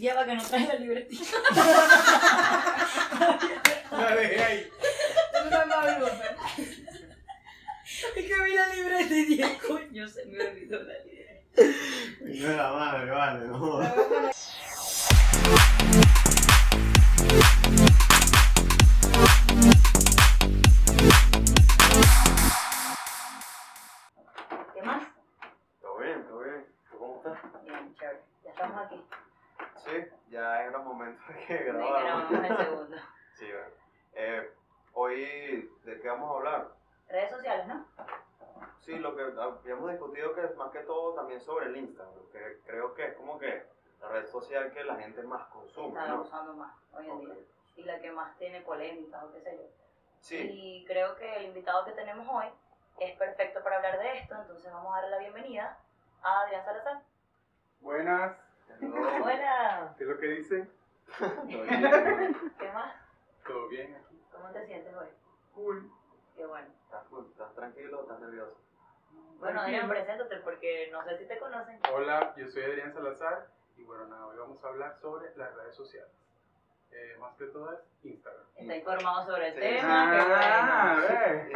Ya va que no trae la libretita. La dejé ahí. Es que vi la libreta y dije, coño, se me olvidó la libreta. No la madre, vale, no. Que grabamos el segundo. Sí, bueno. Eh, hoy, ¿de qué vamos a hablar? Redes sociales, ¿no? Sí, lo que habíamos discutido que es más que todo también sobre el Instagram, que creo que es como que la red social que la gente más consume, Está ¿no? usando más hoy en día. Y la que más tiene polémicas o qué sé yo. Sí, Y creo que el invitado que tenemos hoy es perfecto para hablar de esto, entonces vamos a darle la bienvenida a Adrián Salazar. Buenas. Hola, ¿Qué es lo que dicen? Todo bien. ¿qué más? ¿Todo bien aquí? ¿Cómo te sientes hoy? Cool. Qué bueno. ¿Estás, cool? ¿Estás tranquilo o estás nervioso? Bueno, Adrián, preséntate porque no sé si te conocen. Hola, yo soy Adrián Salazar y bueno, nada, hoy vamos a hablar sobre las redes sociales. Eh, más que todo es Instagram. Está informado sobre el Sí. tema, qué bueno. Ah, ve.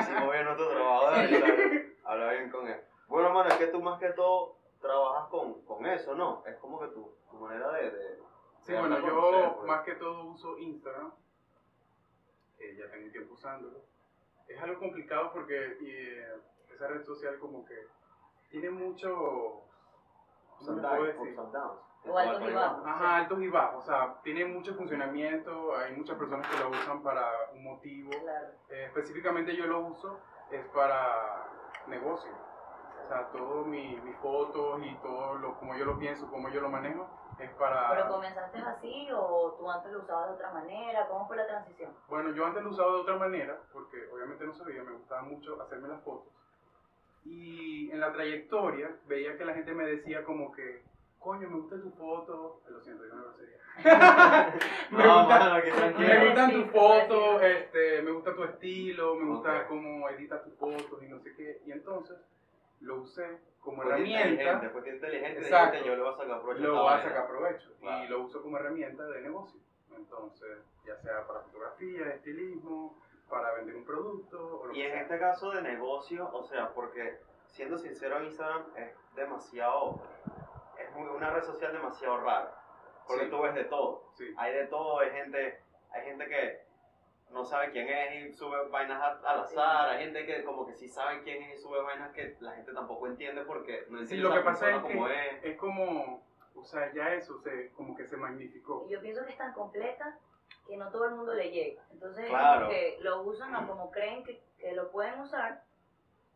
Hicimos bien nuestro trabajo hablar bien con él. Bueno, mano, es que tú más que todo trabajas con, con eso, ¿no? Es como que tu, tu manera de... de Sí, de bueno, yo conocer, pues. más que todo uso Instagram. eh, ya tengo tiempo usándolo. Es algo complicado porque eh, esa red social como que tiene mucho... Ups ¿Cómo puedo decir? O altos y bajos. Ajá, altos y bajos. O sea, tiene mucho funcionamiento. Hay muchas personas que lo usan para un motivo. Claro. Eh, específicamente yo lo uso es para negocio. O sea, todo mi, mis fotos y todo lo como yo lo pienso, como yo lo manejo, es para... ¿Pero comenzaste así o tú antes lo usabas de otra manera? ¿Cómo fue la transición? Bueno, yo antes lo usaba de otra manera, porque obviamente no sabía, me gustaba mucho hacerme las fotos. Y en la trayectoria veía que la gente me decía como que, coño, me gusta tu foto. Lo siento, yo no lo sé. me, No, gusta- mano, me gustan tus fotos, este, me gusta tu estilo, me gusta Ok. cómo editas tus fotos y no sé qué. Y entonces lo usé como Fue inteligente, herramienta, fue inteligente, Exacto. dijiste, yo le voy a sacar provecho. lo voy a sacar provecho. Claro. Y lo uso como herramienta de negocio. Entonces, ya sea para fotografía, estilismo, para vender un producto o lo Y que en sea. este caso de negocio, o sea, porque siendo sincero, Instagram es demasiado, es muy- una red social demasiado rara. Porque Sí. tú ves de todo. Sí. Hay de todo, hay gente, hay gente que no sabe quién es y sube vainas al azar, hay gente que como que sí sabe quién es y sube vainas que la gente tampoco entiende porque no Sí, entiende lo esa que pasa es como que es. es como, o sea, ya eso se, como que se magnificó. Y Yo pienso que es tan completa que no todo el mundo le llega. Entonces, es Claro. como que lo usan o como creen que, que lo pueden usar.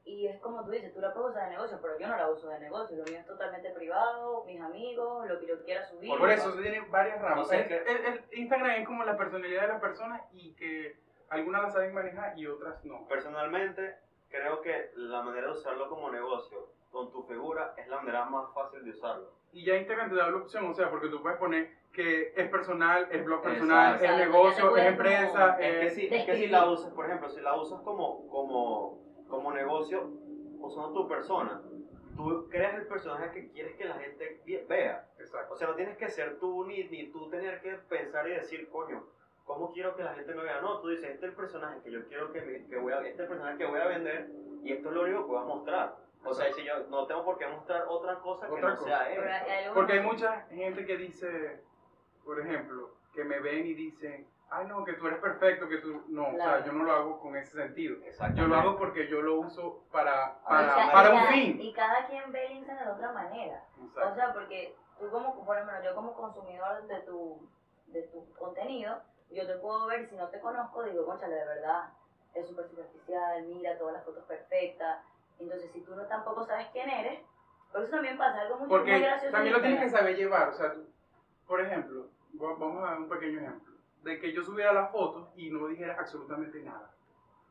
Y es como tú dices, tú la puedes usar de negocio, pero yo no la uso de negocio. Lo mío es totalmente privado, mis amigos, lo que yo quiera subir. Por eso tiene varias ramas. Que- el, el Instagram es como la personalidad de las personas y que algunas la saben manejar y otras no. Personalmente, creo que la manera de usarlo como negocio con tu figura es la manera más fácil de usarlo. Y ya Instagram te da la opción, o sea, porque tú puedes poner que es personal, es blog personal, Exacto. es negocio, es empresa, como- Es que, es... si, es que si la usas, por ejemplo, si la usas como, como, negocio, usando tu persona, tú creas el personaje que quieres que la gente vea. Exacto. O sea, no tienes que ser tú ni, ni tú tener que pensar y decir, coño, ¿cómo quiero que la gente me vea? No, tú dices, este es el personaje que yo quiero que, me- que voy a, este es el personaje que voy a vender y esto es lo único que voy a mostrar. O sea, si yo no tengo por qué mostrar otra cosa que Otra no cosa. sea algo Porque hay mucha gente que dice, por ejemplo, que me ven y dicen, ay no, que tú eres perfecto, que tú... No, o sea, yo no lo hago con ese sentido. Exactamente. Yo lo hago porque yo lo uso para, Y para, para y un fin. Y cada quien ve el Instagram de otra manera. O Exacto. sea, porque tú como, por ejemplo, yo como consumidor de tu, de tu contenido, yo te puedo ver, si no te conozco, digo, conchale, de verdad, es súper superficial, mira todas las fotos perfectas. Entonces, si tú no tampoco sabes quién eres, por eso también pasa algo muy, muy Porque gracioso. también lo tienes que saber llevar. O sea, tú- por ejemplo, va- vamos a dar un pequeño ejemplo. De que yo subiera las fotos y no dijera absolutamente nada.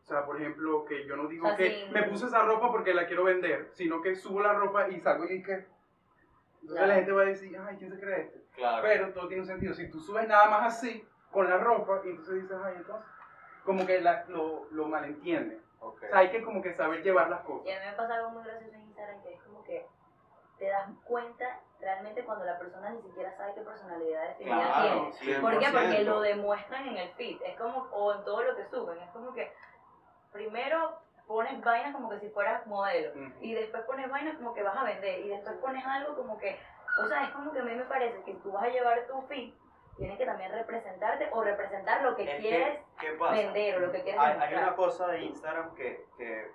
O sea, por ejemplo, que yo no digo O sea, que sí. me puse esa ropa porque la quiero vender, sino que subo la ropa y salgo y que... Entonces Claro. la gente va a decir, ay, ¿quién se cree este? Claro. Pero todo tiene un sentido. Si tú subes nada más así, con la ropa, y entonces dices, ay, entonces, como que la- lo, lo malentienden. Ok. O sea, hay que como que saber llevar las Y cosas. a mí me pasa algo muy gracioso en Instagram, que es te das cuenta realmente cuando la persona ni siquiera sabe qué personalidad definida Claro, tiene. 100%. ¿Por qué? Porque lo demuestran en el feed, es como, o en todo lo que suben, es como que primero pones vainas como que si fueras modelo, y después pones vainas como que vas a vender, y después pones algo como que, o sea, es como que a mí me parece que tú vas a llevar tu feed, tienes que también representarte o representar lo que Es que, quieres vender o lo que quieres Hay, hay una cosa de Instagram que, que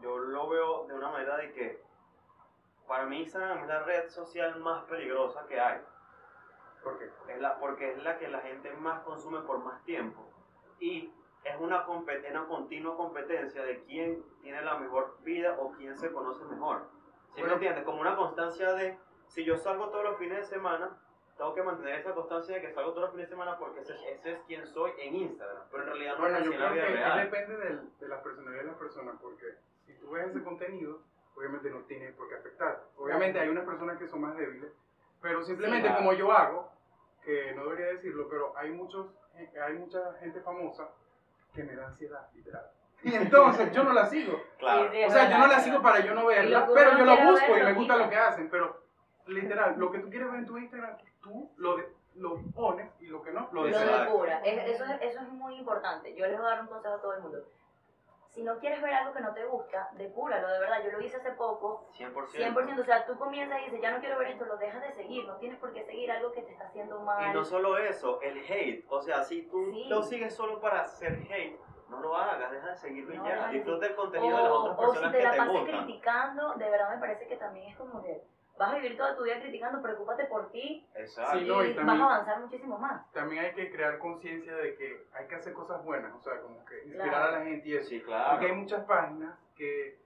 yo lo veo de una manera de que para mí Instagram es la red social más peligrosa que hay. ¿Por qué? Es la, porque es la que la gente más consume por más tiempo. Y es una, compet- una continua competencia de quién tiene la mejor vida o quién se conoce mejor. ¿Sí Bueno. me entiendes? Como una constancia de, si yo salgo todos los fines de semana, tengo que mantener esa constancia de que salgo todos los fines de semana porque ese, ese es quien soy en Instagram. Pero en realidad no Bueno, es yo así en la creo vida que real. depende del- de la personalidad de la persona, porque si tú ves ese contenido, obviamente no tiene por qué afectar. Obviamente hay unas personas que son más débiles, pero simplemente claro. como yo hago, que no debería decirlo, pero hay muchos, hay mucha gente famosa que me da ansiedad, literal. Y entonces yo no la sigo. Claro. Sí, sí. O sea, yo no la sigo para yo no verla, lo pero yo lo busco y lo me gusta lo que hacen. Pero literal, lo que tú quieres ver en tu Instagram, tú lo, de- lo pones y lo que no, lo Lo depura. Es- eso, es, eso es muy importante. Yo les voy a dar un consejo a todo el mundo. Si no quieres ver algo que no te gusta, depúralo, de verdad. Yo lo hice hace poco. 100%. 100%, o sea, tú comienzas y dices, ya no quiero ver esto, lo dejas de seguir. No tienes por qué seguir algo que te está haciendo mal. Y no solo eso, el hate. O sea, si tú Sí. lo sigues solo para hacer hate, no lo hagas, deja de seguirlo y No, ya. deja de Disfruta el o, contenido de las otras o si personas te que la te pasas criticando, de verdad me parece que también es como que vas a vivir toda tu vida criticando, preocúpate por ti Exacto. Sí, y, no, y vas también- a avanzar muchísimo más. También hay que crear conciencia de que hay que hacer cosas buenas, o sea, como que inspirar Claro. a la gente y eso. Sí, claro. Porque hay muchas páginas que,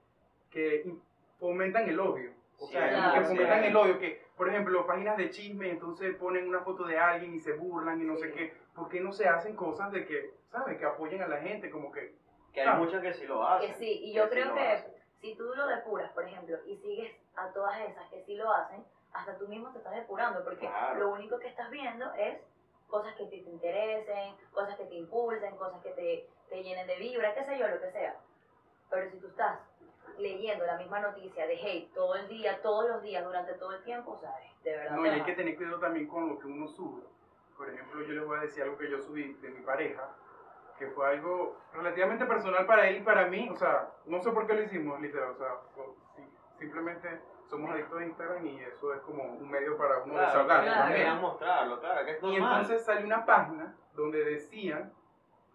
que fomentan el odio. O sea, Sí, que claro, fomentan sí. el odio, que, por ejemplo, páginas de chisme, entonces ponen una foto de alguien y se burlan y no sé Sí. qué. ¿Por qué no se hacen cosas de que, ¿sabes? Que apoyen a la gente, como que... Que hay Ah. muchas que sí lo hacen. Que sí, y yo que sí creo lo que. Si tú lo depuras, por ejemplo, y sigues a todas esas que sí lo hacen, hasta tú mismo te estás depurando, porque Claro. lo único que estás viendo es cosas que te, te interesen, cosas que te impulsen, cosas que te, te llenen de vibra, qué sé yo, lo que sea. Pero si tú estás leyendo la misma noticia de hate todo el día, todos los días, durante todo el tiempo, ¿sabes? De verdad. No, y hay que tener cuidado también con lo que uno sube. Por ejemplo, yo les voy a decir algo que yo subí de mi pareja, que fue algo relativamente personal para él y para mí. O sea, no sé por qué lo hicimos, literal. O sea, sí, simplemente somos adictos a Instagram y eso es como un medio para uno Claro, desahogarse claro. mostrarlo, claro, que es Y entonces salió una página donde decían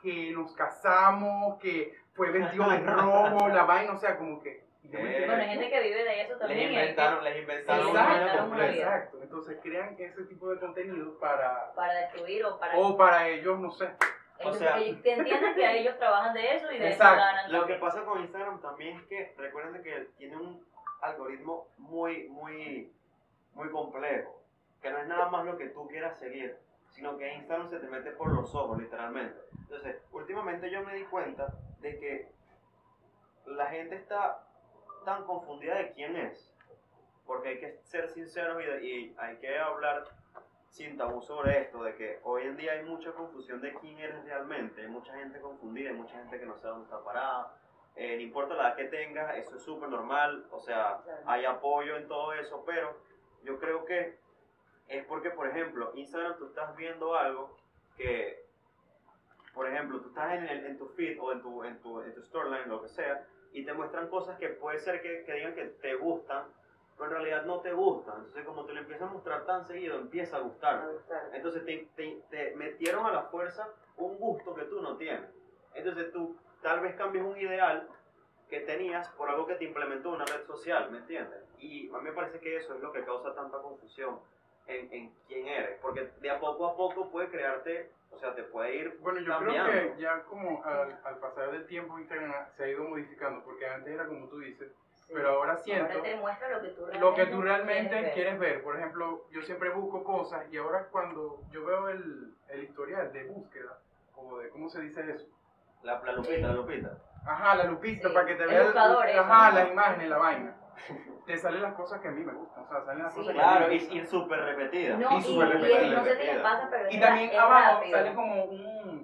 que nos casamos, que fue vestido de rojo, la vaina, o sea, como que... Eh, Bueno, hay gente que vive de eso les también. que- inventaron, les inventaron una vida. Exacto, entonces crean ese tipo de contenido para... Para destruir o para... O para ellos, no sé. O sea- que entiendan que ellos trabajan de eso y de Exacto. eso ganan. Lo que pasa con Instagram también es que recuerden de que tiene un algoritmo muy, muy, muy complejo. Que no es nada más lo que tú quieras seguir, sino que Instagram se te mete por los ojos, literalmente. Entonces, últimamente yo me di cuenta de que la gente está tan confundida de quién es. Porque hay que ser sinceros y, de- y hay que hablar sin tabú sobre esto, de que hoy en día hay mucha confusión de quién eres realmente, hay mucha gente confundida, hay mucha gente que no sabe dónde está parada, Eh, no importa la edad que tengas, eso es súper normal, o sea, hay apoyo en todo eso, pero yo creo que es porque, por ejemplo, Instagram tú estás viendo algo que, por ejemplo, tú estás en, el- en tu feed o en tu, en, tu, en tu storyline, lo que sea, y te muestran cosas que puede ser que, que digan que te gustan, pero en realidad no te gustan. Entonces, como te lo empiezas a mostrar tan seguido, empieza a gustar. Entonces te, te- te metieron a la fuerza un gusto que tú no tienes. Entonces tú tal vez cambies un ideal que tenías por algo que te implementó una red social, ¿me entiendes? Y a mí me parece que eso es lo que causa tanta confusión en, en quién eres, porque de a poco a poco puede crearte, o sea, te puede ir Bueno, yo cambiando. creo que ya como al, al pasar del tiempo Instagram se ha ido modificando, porque antes era como tú dices. Pero ahora siento Ahora te muestra lo que tú realmente, lo que tú realmente quieres quieres ver. ver. Por ejemplo, yo siempre busco cosas y ahora cuando yo veo el, el historial de búsqueda, o de, ¿cómo se dice eso? La, la lupita, la lupita. Ajá, la lupita Sí, para que te veas ajá, ¿no? las imágenes, la vaina. Te salen las cosas que a mí me gustan, o sea, salen las Sí. cosas que Claro, me y, y súper repetida. No, Y y, súper y repetida, no sé si les repetida. pasa, pero Y es también abajo rápido. sale como un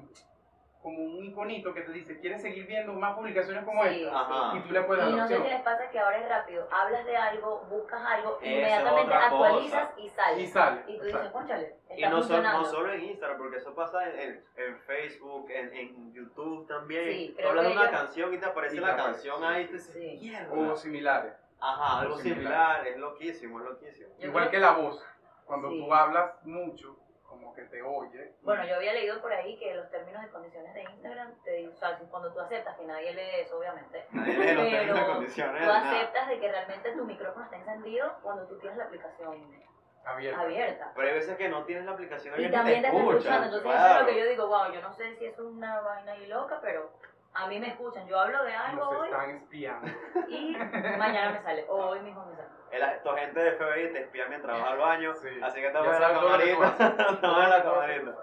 como un iconito que te dice, ¿quieres seguir viendo más publicaciones como Sí, esta? Ajá. Y tú le puedes dar Y no sé si les pasa que ahora es rápido. Hablas de algo, buscas algo, inmediatamente actualizas cosa. y sale. Y sale. Y tú dices, conchale, Y no, solo- funcionando. no solo en Instagram, porque eso pasa en, en- en Facebook, en, en YouTube también. Sí, tú hablas de una canción y te aparece Y la te canción sí, ahí y sí, tú dices, sí. "Mierda". O similares. Ajá, algo similar. similar, es loquísimo, es loquísimo. Igual que la voz. Cuando Sí. tú hablas mucho, como que te oye. Bueno, yo había leído por ahí que los términos y condiciones de Instagram, te, o sea, cuando tú aceptas, que nadie lee eso, obviamente, Nadie lee los términos y pero condiciones. tú nada. aceptas de que realmente tu micrófono está encendido cuando tú tienes la aplicación abierta. abierta. Pero hay veces que no tienes la aplicación Y abierta también te escuchan, escuchando, entonces eso es lo que yo digo, wow, yo no sé si es una vaina ahí loca, pero a mí me escuchan, yo hablo de algo Nos hoy están espiando. y mañana me sale, o hoy mismo me sale. El, tu agente de FBI te espía mientras vas al baño, Sí. así que estamos en la camarita. Estamos en la camarita.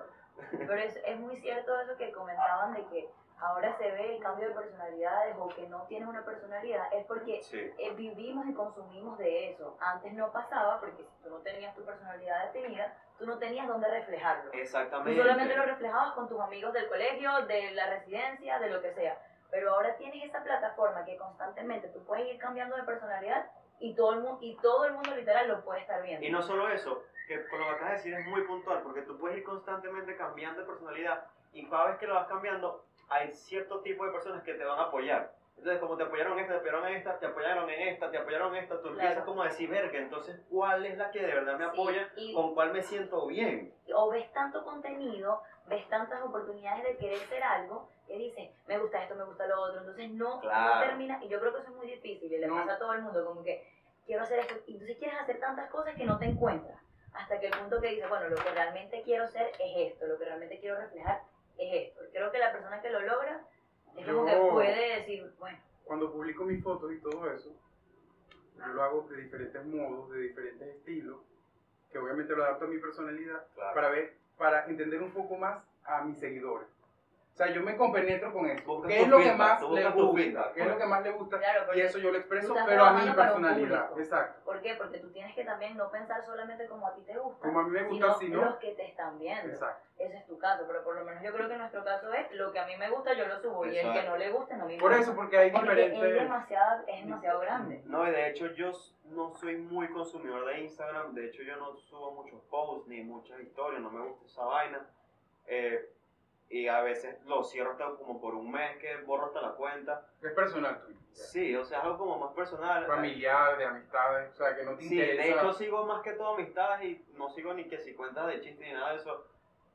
Pero es, es muy cierto eso que comentaban de que ahora se ve el cambio de personalidades o que no tienes una personalidad, es porque Sí. eh, vivimos y consumimos de eso. Antes no pasaba porque si tú no tenías tu personalidad definida, tú no tenías dónde reflejarlo. Tú Exactamente. solamente lo reflejabas con tus amigos del colegio, de la residencia, de lo que sea. Pero ahora tienes esa plataforma que constantemente tú puedes ir cambiando de personalidad y todo el mundo, y todo el mundo literal lo puede estar viendo. Y no solo eso, que por lo que acabas de decir es muy puntual, porque tú puedes ir constantemente cambiando de personalidad y cada vez que lo vas cambiando, hay cierto tipo de personas que te van a apoyar. Entonces, como te apoyaron en esta, te apoyaron en esta, te apoyaron en esta, te apoyaron en esta, tú empiezas Claro. como a decir, verga, entonces, ¿cuál es la que de verdad me Sí, apoya? ¿Con cuál me siento bien? o ves tanto contenido, ves tantas oportunidades de querer ser algo, que dices, me gusta esto, me gusta lo otro, entonces no, Claro. no termina, y yo creo que eso es muy difícil, y le No. pasa a todo el mundo, como que quiero hacer esto, y entonces quieres hacer tantas cosas que no te encuentras, hasta que el punto que dices, bueno, lo que realmente quiero ser es esto, lo que realmente quiero reflejar es esto. Creo que la persona que lo logra es como que Yo- puede decir, bueno, Cuando publico mis fotos y todo eso, yo lo hago de diferentes modos, de diferentes estilos, que obviamente lo adapto a mi personalidad Claro. para ver, para entender un poco más a mis seguidores. O sea, yo me compenetro con eso. ¿Qué es lo que más le gusta? ¿Qué es lo que más le gusta? Y eso yo lo expreso, pero a mi personalidad. Exacto. ¿por qué? Porque tú tienes que también no pensar solamente como a ti te gusta, Como a mí me sino gusta, si no. los que te están viendo. Exacto. Ese es tu caso, pero por lo menos yo creo que nuestro caso es lo que a mí me gusta, yo lo subo, y el que no le guste, no me Por importa. eso, porque hay Porque es diferentes. demasiado, es demasiado grande. No, y de hecho yo no soy muy consumidor de Instagram, de hecho yo no subo muchos posts ni muchas historias, no me gusta esa vaina. Eh, y a veces lo cierro hasta como por un mes que borro hasta la cuenta. Es personal tuyo. Sí, o sea, es algo como más personal. Familiar, de amistades, o sea, que no te Sí, interesa. de hecho sigo más que todo amistades y no sigo ni que si cuentas de chistes ni nada de eso.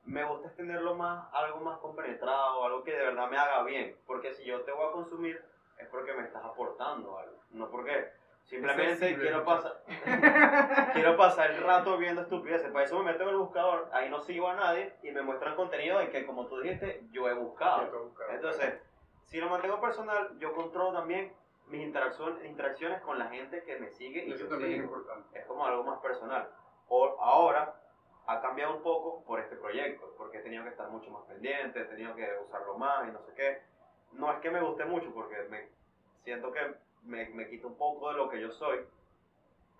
Me gusta tenerlo más, algo más compenetrado, algo que de verdad me haga bien. Porque si yo te voy a consumir es porque me estás aportando algo, no porque simplemente quiero pasar, quiero pasar el rato viendo estupideces. Para eso me meto en el buscador, ahí no sigo a nadie y me muestran contenido de que, como tú dijiste, yo he buscado. Entonces, si lo mantengo personal, yo controlo también mis interacciones, interacciones con la gente que me sigue y eso yo también es sigo. importante. Es como algo más personal. O, ahora ha cambiado un poco por este proyecto, porque he tenido que estar mucho más pendiente, he tenido que usarlo más y no sé qué. No es que me guste mucho, porque me siento que me, me quita un poco de lo que yo soy,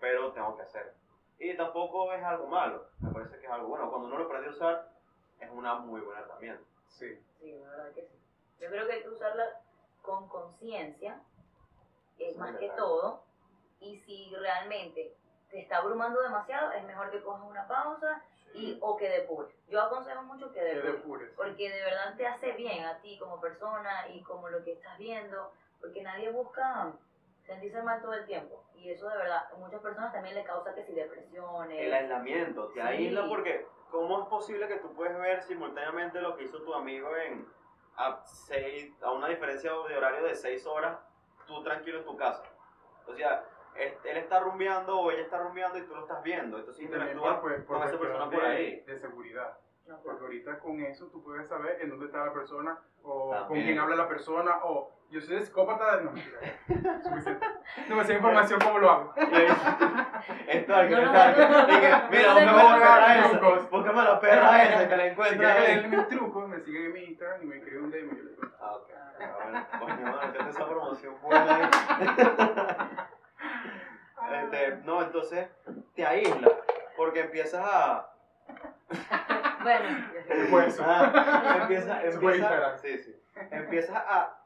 pero tengo que hacer. Y tampoco es algo malo, me parece que es algo bueno. Cuando uno lo aprende a usar, es una muy buena herramienta. Sí. Sí, la verdad que sí. Yo creo que hay que usarla con conciencia, es Sí, más que todo, y si realmente te está abrumando demasiado, es mejor que cojas una pausa y o que depures. Yo aconsejo mucho que Que depures. depures. porque de verdad te hace bien a ti como persona y como lo que estás viendo, porque nadie busca sentirse mal todo el tiempo. Y eso de verdad, a muchas personas también le causa que si depresiones. El aislamiento, te Sí. aísla porque ¿cómo es posible que tú puedes ver simultáneamente lo que hizo tu amigo en a, seis, a una diferencia de horario de 6 horas, tú tranquilo en tu casa? O sea, es- él está rumbeando o ella está rumbeando y tú lo estás viendo, entonces interactúas por, pues, por con esa persona por ahí. De seguridad. No, Porque ahorita con eso tú puedes saber en dónde está la persona o con quién habla la persona o yo soy psicópata. No, mentira. Suficiente. Demasiada información, ¿cómo lo hago? Esto es que No, no, está- no, no, no. No Mira, búscame la perra esa, búscame la perra esa que la Si encuentras quieren ahí. leer mis trucos, me siguen en mi Instagram y me escriben un DM. y yo les cuento. Ah, ok. Ah, bueno, échate esa promoción buena ahí. Este, no, entonces te aísla, porque empiezas a, Bueno, ¿Qué fue eso? Ah, empieza, empieza, sí, sí. empiezas a,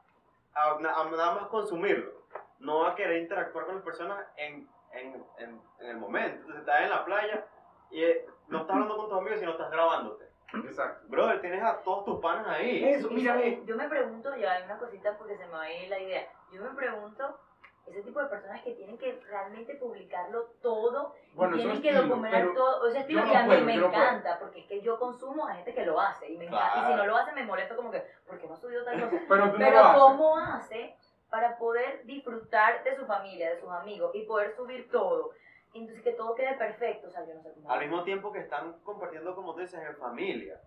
a, a nada más consumirlo, no a querer interactuar con las personas en, en, en, en el momento. Entonces estás en la playa y eh, no estás hablando con tus amigos, sino estás grabándote. Exacto. Brother, tienes a todos tus panas ahí. Eso, mira, Eso, eh, yo me pregunto, ya hay una cosita porque se me va a ir la idea. Yo me pregunto, ese tipo de personas que tienen que realmente publicarlo todo Bueno, y tienen que estilo, documentar todo. Ese estilo no que a mí puedo, me no encanta, porque es que yo consumo a gente que lo hace y me encanta. Y si no lo hace, me molesto como que, ¿por qué no ha subido tal cosa? Pero tú. ¿cómo hace para poder disfrutar de su familia, de sus amigos y poder subir todo? Entonces que todo quede perfecto, o sea, yo no sé cómo. Al mismo tiempo que están compartiendo, como tú dices, en familia.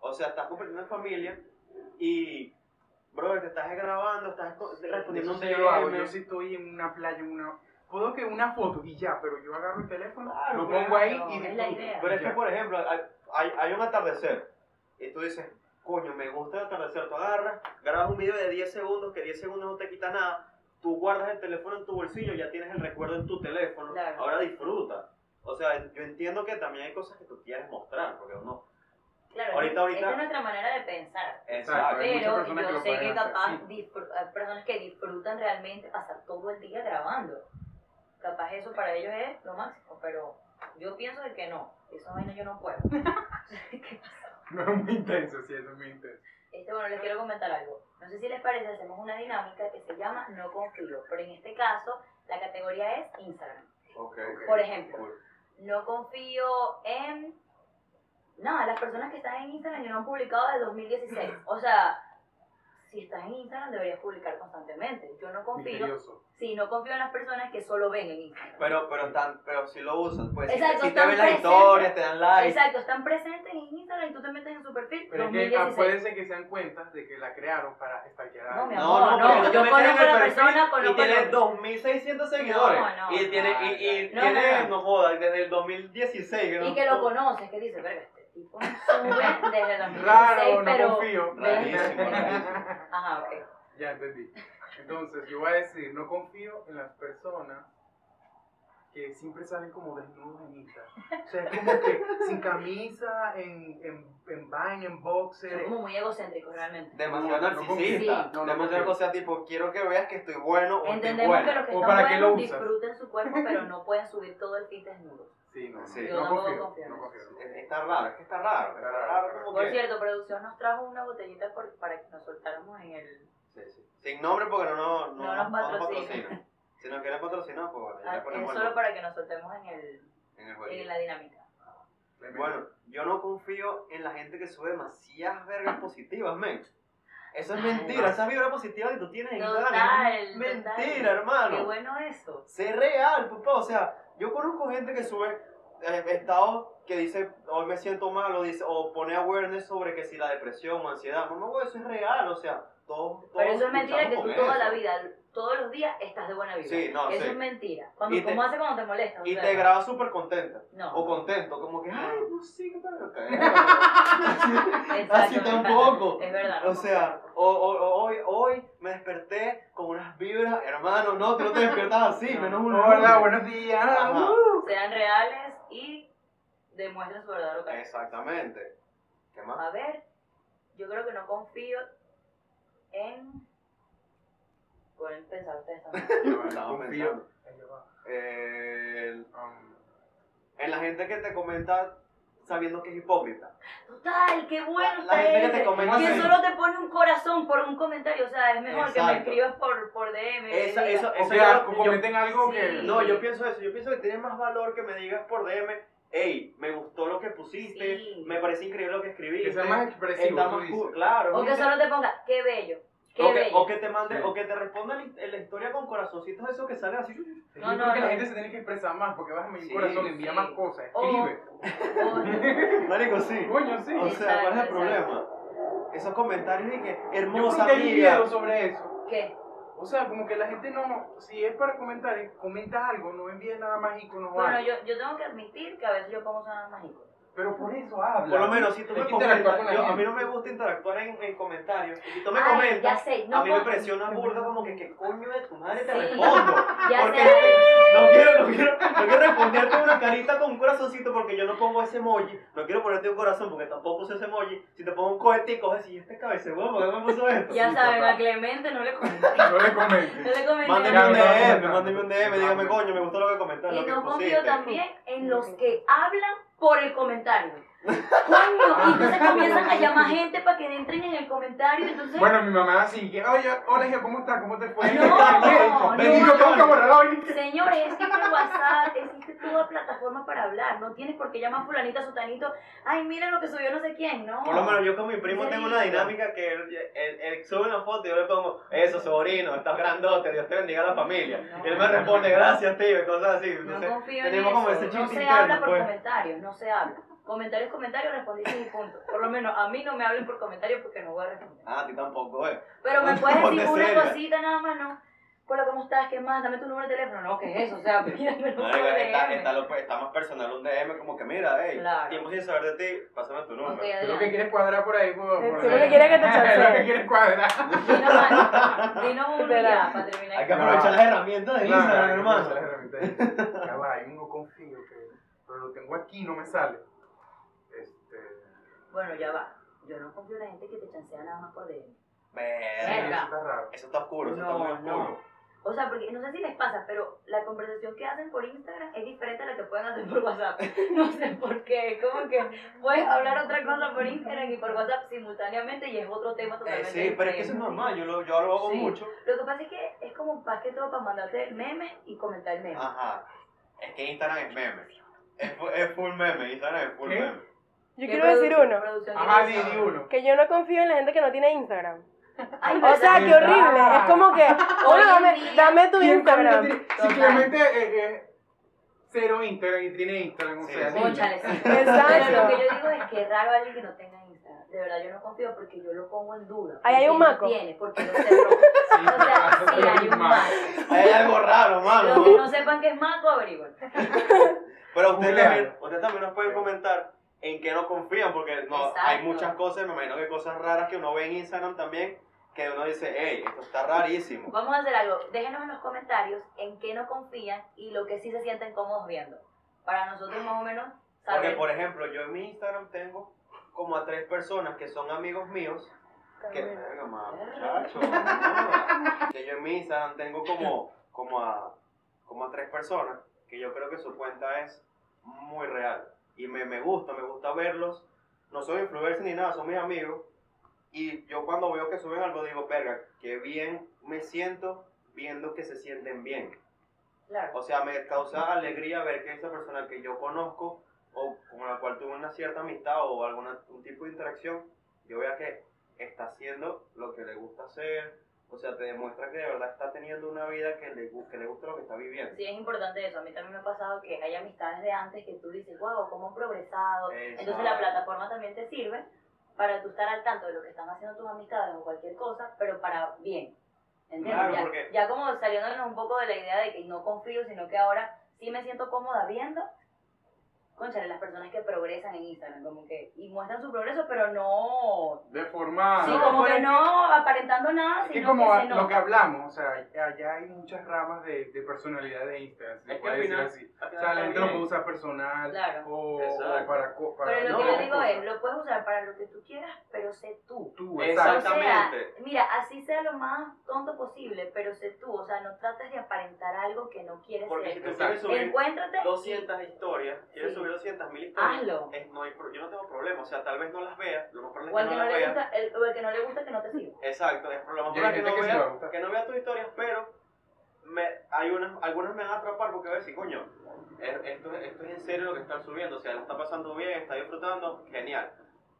O sea, estás compartiendo en familia y, brother, te estás grabando, estás respondiendo un yo lo hago. Yo si estoy en una playa, en una... Puedo que una foto y ya, pero yo agarro el teléfono, Claro, lo pongo ahí y es la disfruto. idea. Pero es que, por ejemplo, hay, hay, hay un atardecer y tú dices, coño, me gusta el atardecer. Tú agarras, grabas un video de 10 segundos, que 10 segundos no te quita nada. Tú guardas el teléfono en tu bolsillo, ya tienes el recuerdo en tu teléfono. Claro. Ahora disfruta. O sea, yo entiendo que también hay cosas que tú quieres mostrar, porque uno. Claro, Ahorita, es nuestra manera de pensar. Exacto. Pero que yo sé que hacer, capaz sí. hay personas que disfrutan realmente pasar todo el día grabando. Capaz eso para ellos es lo máximo, pero yo pienso de que no. Esa vaina yo no puedo. No es muy intenso, sí, eso es muy intenso. Este, bueno, les quiero comentar algo. No sé si les parece, hacemos una dinámica que se llama No Confío, pero en este caso la categoría es Instagram. Ok, Por ejemplo, no confío en nada, las personas que están en Instagram y no han publicado desde 2016. O sea, si estás en Instagram deberías publicar constantemente. Yo no confío, Misterioso. sí, no confío en las personas que solo ven en Instagram. Pero, pero, están, pero si lo usan, pues si, Exacto, si te están ven las historias, te dan like. Exacto, están presentes en Instagram y tú te metes en su perfil Pero es que 2016. puede ser que se dan cuenta de que la crearon para stalkear a No, mi amor. No, no, no, yo te conozco a la persona, y conozco tiene el nombre. 2600 seguidores. No, no. y tiene, y, y No, tiene, no, no, no. joda, desde el 2016. Que no, Y que lo conoces, que dice, verga, tipo no sube desde 2016, Raro, no pero... confío. Rarísimo, Ajá, ok. Ya entendí. Entonces, yo voy a decir, no confío en las personas que siempre salen como desnudos en Instagram. O sea, es como que sin camisa, en, en, en vaina, en boxer. Son como muy egocéntricos realmente. Demasiado No, no narcisista. No, no demasiado confío. cosa tipo, quiero que veas que estoy bueno o Entendemos estoy que los que ¿O están para qué lo buenos disfruten su cuerpo, pero no pueden subir todo el feed desnudo. Sí, no, Sí. Yo no confío No confío. Es- Está raro, es que está raro. Está Está raro, raro está como Por que... cierto, producción nos trajo una botellita por- para que nos soltáramos en el... Sí, sí. Sin nombre porque no, no, no, No nos patrocina. Si nos quieren patrocinar, pues bueno, ya ah, Es el solo para que nos soltemos en, el, en el en la dinámica. Bueno, yo no confío en la gente que sube demasiadas vergas positivas, men. Eso es mentira, esas vibras positivas que tú tienes en Instagram es total. mentira, hermano. Qué bueno eso. Sé real, papá. O sea, yo conozco gente que sube eh, estados que dice, hoy me siento mal, o, dice, o pone awareness sobre que si la depresión o ansiedad. Mamá, güey, eso es real, o sea, todos. Pero eso es mentira que tú toda eso. la vida, todos los días, estás de buena vida. Sí, no, Eso sí. es mentira. Cuando, te- ¿Cómo hace cuando te molesta? Y te grabas súper contenta. No. O contento, como que, ay, no sé qué tal. Exacto, Así verdad. tampoco. Es verdad. no O sea, o- o- o- hoy, hoy me desperté con unas vibras, hermano, no, tú no te despiertas así, No. menos un Hola, lunes. buenos días. Ajá. Uh. Sean reales y demuestren su verdadero carácter. Exactamente. ¿Qué más? A ver, yo creo que no confío en. Pueden pensar ustedes también. Estaba confío. Eh, Um, en la gente que te comenta sabiendo que es hipócrita. Total, qué bueno La- la gente que te comenta Que solo te pone un corazón por un comentario. O sea, es mejor que me Exacto. escribas por, por DM. que Esa- eso- o eso sea, yo- yo- comenten algo Sí. que. No, yo pienso eso. Yo pienso que tiene más valor que me digas por DM, hey, me gustó lo que pusiste, Sí. me parece increíble lo que escribiste. Que sea más expresivo, Claro. O que solo te ponga, qué bello. O, que, o que te mande, Sí. o que te respondan la historia con corazoncitos esos que salen así. Yo No, no, creo que no. la gente se tiene que expresar más porque vas a mi Sí, corazón, envía sí. más cosas, escribe. O- Marico, sí. Coño, sí. O sea, ¿cuál es el problema? Esos comentarios de que Yo hermosa amiga. video sobre eso. ¿Qué? O sea, como que la gente no, si es para comentar, comenta algo, no envíes nada más iconos Bueno, yo, yo tengo que admitir que a veces yo pongo nada más iconos. Pero por eso habla. Por lo menos, si tú me comentas, con la yo- a mí no me gusta interactuar en, en comentarios. Y si tú me Ay, ya comentas, sé, no a mí me presiona burda como que, ¿qué coño de tu madre te Sí. respondo? Ya porque sé. no quiero, no quiero, no quiero responderte una carita con un corazoncito porque yo no pongo ese emoji. No quiero ponerte un corazón porque tampoco uso ese emoji. Si te pongo un cohetico, vas a decir, este cabecehuevo, ¿por qué me puso esto? Ya Sí, saben, a Clemente no le comenten. No le No comentes. le comenten. Mándenme Ya, un DM, mándenme un DM, dígame, coño, me gustó lo que comentaste, Y lo que no confío también en los que hablan por el comentario. Coño, y entonces comienzan a llamar gente para que entren en el comentario. Entonces, Bueno, mi mamá así, que, oye, hola, hija, ¿cómo estás? ¿Cómo te fue? No, Me dijo, no. señores, existe WhatsApp, existe toda plataforma para hablar. No tienes por qué llamar a fulanita, sutanito. Ay, mira lo que subió no sé quién, no. Por lo menos yo con mi primo tengo una dinámica que él, él- él sube una foto y yo le pongo, eso sobrino, estás grandote, Dios te bendiga a la familia. No. Y él me responde, gracias tío, y cosas así. No Entonces, confío en tenemos como eso. ese No se interno, habla por pues. comentarios, no se habla. Comentarios, comentarios, respondiste y punto. Por lo menos a mí no me hablen por comentarios porque no voy a responder. Ah, a ti tampoco, eh. Pero me puedes decir una seria. cosita nada más, ¿no? Hola, ¿cómo estás? ¿Qué más? Dame tu número de teléfono. No, ¿qué es eso? O sea, pídame de está, está, lo- está más personal un DM como que mira, hey, Claro. tiempo sin saber de ti, pásame tu número. Ok, Tú lo que quieres cuadrar por ahí, por. por Tú lo que quieres que te Es lo que chanceen. quieres cuadrar. Dinos, dinos uno Literal. ya para terminar. Hay que aprovechar las herramientas de Claro, Instagram, hay que hermano. usar las herramientas. Ya va, hay un no confío que. Pero lo tengo aquí y no me sale. Bueno, ya va. Yo no confío en la gente que te chancea nada más por DM. Sí, Verga. eso está raro. Eso está oscuro, eso está No, muy oscuro. no. O sea, porque no sé si les pasa, pero la conversación que hacen por Instagram es diferente a la que pueden hacer por WhatsApp. No sé por qué. Como que puedes hablar otra cosa por Instagram y por WhatsApp simultáneamente y es otro tema Eh, totalmente sí, pero es que eso es normal, yo lo, yo lo hago Sí. mucho. Lo que pasa es que es como más que todo para mandarte memes y comentar memes. Ajá. Es que Instagram es meme. Es, es full meme, Instagram es full ¿Qué? meme. Yo ¿Qué quiero decir uno. Ajá, di, di uno. Que yo no confío en la gente que no tiene Instagram. Ay, O sea, qué horrible. Es como que, en dame, dame tu ¿Quién Instagram. Simplemente eh, eh, cero Instagram y tiene Instagram, o Sí, sea, sí. sí. Exacto. Pero lo que yo digo es que es raro alguien que no tenga Instagram. De verdad, yo no confío porque yo lo pongo en duda. Ahí hay ¿Por un maco. tiene? Porque no cerró. Sí, O sea, sí hay un maco. Hay algo raro, mano. Los que no sepan que es maco, averigüen. Pero ustedes Googlealo. también, ustedes también nos pueden comentar en qué no confían, porque no, Exacto. hay muchas cosas, me imagino que cosas raras que uno ve en Instagram también, que uno dice, hey, esto está rarísimo. Vamos a hacer algo. Déjenos en los comentarios en qué no confían y lo que sí se sienten cómodos viendo. Para nosotros más o menos Porque, saber. por ejemplo, yo en mi Instagram tengo como a tres personas que son amigos míos, que, verga, muchacho, que yo en mi Instagram tengo como, como, a, como a tres personas, que yo creo que su cuenta es muy real. Y me, me gusta, me gusta verlos. No soy influencer ni nada, son mis amigos. Y yo cuando veo que suben algo digo, verga, qué bien me siento viendo que se sienten bien. Claro. O sea, me causa alegría ver que esa persona que yo conozco o con la cual tuve una cierta amistad o algún tipo de interacción, yo vea que está haciendo lo que le gusta hacer. O sea, te demuestra que de verdad está teniendo una vida que le, que le gusta lo que está viviendo. Sí, es importante eso. A mí también me ha pasado que hay amistades de antes que tú dices, wow, cómo han progresado. Entonces la Exacto. plataforma también te sirve para tú estar al tanto de lo que están haciendo tus amistades o cualquier cosa, pero para bien. ¿Entiendes? Claro, ya, porque- ya como saliéndonos un poco de la idea de que no confío, sino que ahora sí me siento cómoda viendo, conchale, las personas que progresan en Instagram, como que, y muestran su progreso, pero no, De forma. sí, como que es no aparentando nada, Es que sino como que se lo nota. que hablamos, o sea, allá hay muchas ramas de, de personalidad de Instagram, si se Es puede decir final- así. O sea, la gente lo puede usar personal Claro. o, o para, para Pero lo No, que yo digo cosas. es, lo puedes usar para lo que tú quieras, pero sé tú. Tú, exacto. O sea, Exactamente. mira, así sea lo más tonto posible, pero sé tú, o sea, no trates de aparentar algo que no quieres Porque si ser. quieres subir Encuéntrate y 200 historias, quieres Sí. Subir 200 mil historias, hazlo. es- no hay yo no tengo problema. O sea, tal vez no las vea, lo más probable O es al que que no no las le vea. gusta, el, o el que no le gusta que no te siga. Exacto, es problema que no, que a vea, que no vea tus historias, pero me, hay unas, algunas me van a atrapar porque voy a decir, coño, es- esto, esto es en serio lo que están subiendo, o sea, la está pasando bien, está disfrutando, genial.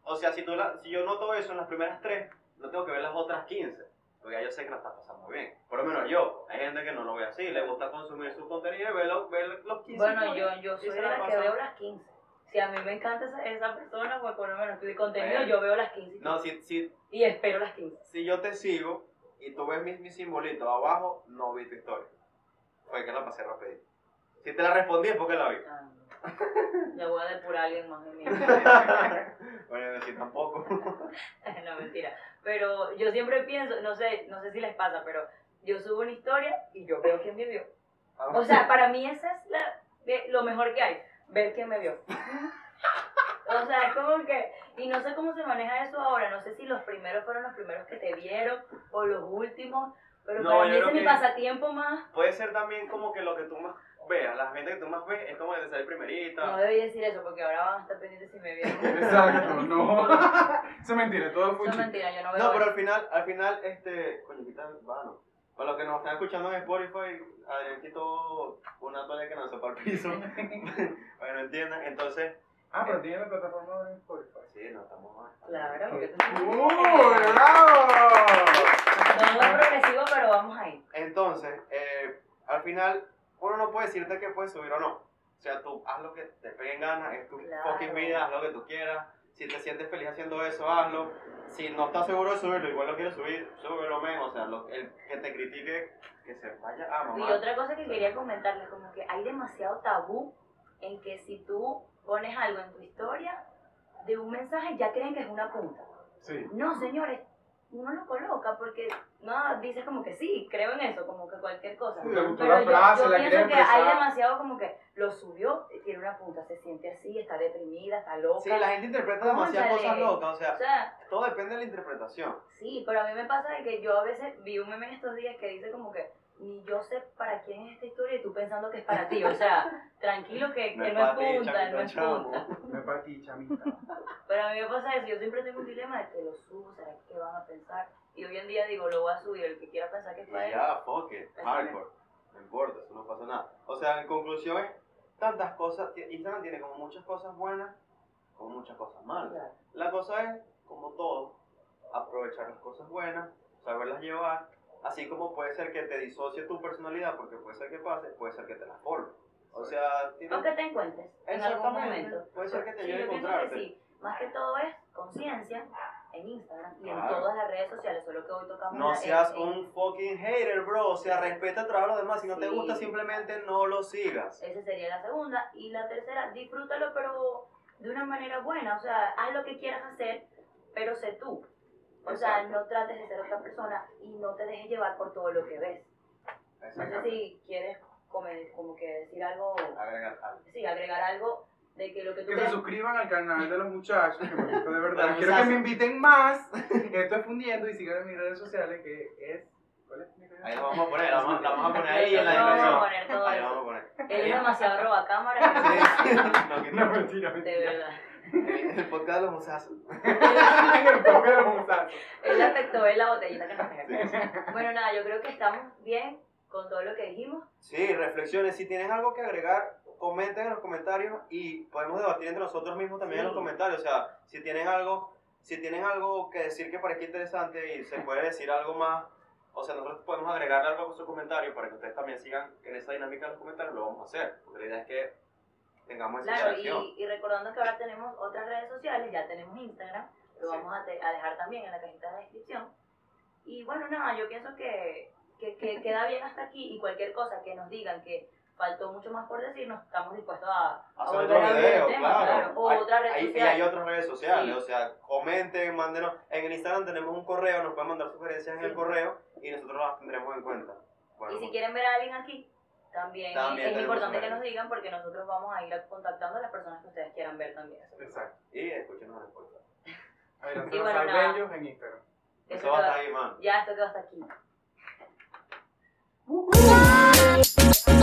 O sea, si, tú la, si yo noto eso en las primeras tres, no tengo que ver las otras 15, porque ya yo sé que la está pasando bien. Por lo menos yo, hay gente que no lo ve así, le gusta consumir su contenido y ver, lo- ver los 15 Bueno, yo, yo soy la las que veo las 15. Si a mí me encanta esa, esa persona, pues por lo menos tu contenido, Bueno. yo veo las 15. No, si, si, Y espero las 15. si yo te sigo y tú ves mi, mi simbolito abajo, no vi tu historia. Fue que la pasé rapidito. Si te la respondí es porque la vi. Ah, Ya voy a depurar a alguien más de mí. Bueno, decir tampoco. no, mentira. Pero yo siempre pienso, no sé, no sé si les pasa, pero yo subo una historia y yo veo quién me vio. O sea, para mí esa es la, de- lo mejor que hay, ver quién me vio. O sea, es como que, y no sé cómo se maneja eso ahora, no sé si los primeros fueron los primeros que te vieron o los últimos, pero No, para mí ese es mi pasatiempo más. Puede ser también como que lo que tú más veas, la gente que tú más ves es como que te sale primerita. No debí decir eso porque ahora van a estar pendientes si me vieron. Exacto, no. Eso es mentira, todo fue Eso es mentira, yo no veo No, pero eso. al final, al final, este, coño, quita el vano. Para los que nos están escuchando en Spotify, Adrián quitó una toalla que lanzó para el piso, para que no entiendan. Entonces, Ah, pero tiene la plataforma de Spotify. sí, no estamos mal. Claro, porque tú ¡Uh, bravo! No es progresivo, pero vamos ahí. Entonces, eh, al final, uno no puede decirte que puedes subir o no. O sea, tú haz lo que te peguen ganas, es tu Claro. fucking vida, haz lo que tú quieras. Si te sientes feliz haciendo eso, hazlo. Si no estás seguro de subirlo, igual lo quieres subir, súbelo menos. O sea, lo- el que te critique, que se vaya a Y mamar. otra cosa que quería comentarles, como que hay demasiado tabú en que si tú pones algo en tu historia de un mensaje, ya creen que es una punta. Sí. No, señores, uno lo coloca porque, no, dices como que sí, creo en eso, como que cualquier cosa. Sí, Pero la yo, frase, yo la pienso que hay demasiado como que lo subió, tiene una punta, se siente así, está deprimida, está loca. Sí, la gente interpreta demasiadas cosas locas. O O sea, sea, todo depende de la interpretación. Sí, pero a mí me pasa de que yo a veces vi un meme en estos días que dice como que ni yo sé para quién es esta historia y tú pensando que es para ti. O sea, tranquilo que, que no es punta, no es punta. No es para ti, chamita. Pero a mí me pasa eso, yo siempre tengo un dilema de que lo subo, ¿será que van a pensar? Y hoy en día digo, lo voy a subir, el que quiera pensar que es para él. ya, fuck it, hardcore. No importa, eso no pasa nada. O sea, en conclusión tantas cosas. Instagram tiene como muchas cosas buenas, como muchas cosas malas. Claro. La cosa es, como todo, aprovechar las cosas buenas, saberlas llevar, así como puede ser que te disocie tu personalidad, porque puede ser que pase, puede ser que te la forme. O sea, tiene- Aunque te encuentres en algún momento. Puede ser que te Sí, llegue a encontrarte. que sí. Más que todo es conciencia en Instagram y en Claro. todas las redes sociales, solo que hoy tocamos no seas en- un fucking hater, bro. O sea, respeta el trabajo de los demás. Si no te gusta, simplemente no lo sigas. Esa sería la segunda. Y la tercera, disfrútalo, pero de una manera buena. O sea, haz lo que quieras hacer, pero sé tú. O sea, no trates de ser otra persona y no te dejes llevar por todo lo que ves. No sé si quieres como, como que decir algo, Agregar algo. sí, agregar algo de que lo que tú Que se suscriban al canal de los muchachos, que me gusta de verdad. Los Quiero que me inviten más. Esto es fundiendo y sigan en mis redes sociales, que es. ¿Cuál es mi red? Ahí lo vamos a poner, la vamos, la vamos a poner ahí en la vamos a descripción. poner todo Ahí eso. vamos a poner. Él es demasiado roba cámara. No, que No, no. mentira, de mentira. verdad. El podcast de los musazos. en el toque de los muchachos. Él le afectó ver la botellita que nos Sí, trae. sí. Bueno, nada, yo creo que estamos bien con todo lo que dijimos. Sí, reflexiones. Si tienen algo que agregar, comenten en los comentarios y podemos debatir entre nosotros mismos también en los Sí. comentarios. O sea, si tienen algo, si tienen algo que decir que parezca interesante y se puede decir algo más, o sea, nosotros podemos agregarle algo a su comentario para que ustedes también sigan en esa dinámica de los comentarios, lo vamos a hacer. Porque la idea es que tengamos esa Claro, y, y recordando que ahora tenemos otras redes sociales, ya tenemos Instagram, lo Sí. vamos a, te- a dejar también en la cajita de descripción. Y bueno, nada, yo pienso que, que, que queda bien hasta aquí y cualquier cosa que nos digan que faltó mucho más por decirnos, estamos dispuestos a, a hacer otro video, tema, claro. O Hay- otra red hay- social. Y hay otras redes sociales, Sí. o sea, comenten, mándenos. En el Instagram tenemos un correo, nos pueden mandar sugerencias en Sí. el correo y nosotros las tendremos en cuenta. Bueno, y si quieren ver a alguien aquí, también, También es importante que nos digan porque nosotros vamos a ir contactando a las personas que ustedes quieran ver también. Exacto. y escúchenos podcast. Ahí Y bueno, nada. bellos en Instagram. Eso Eso va hasta ahí, man. ya esto quedó hasta aquí. Bye.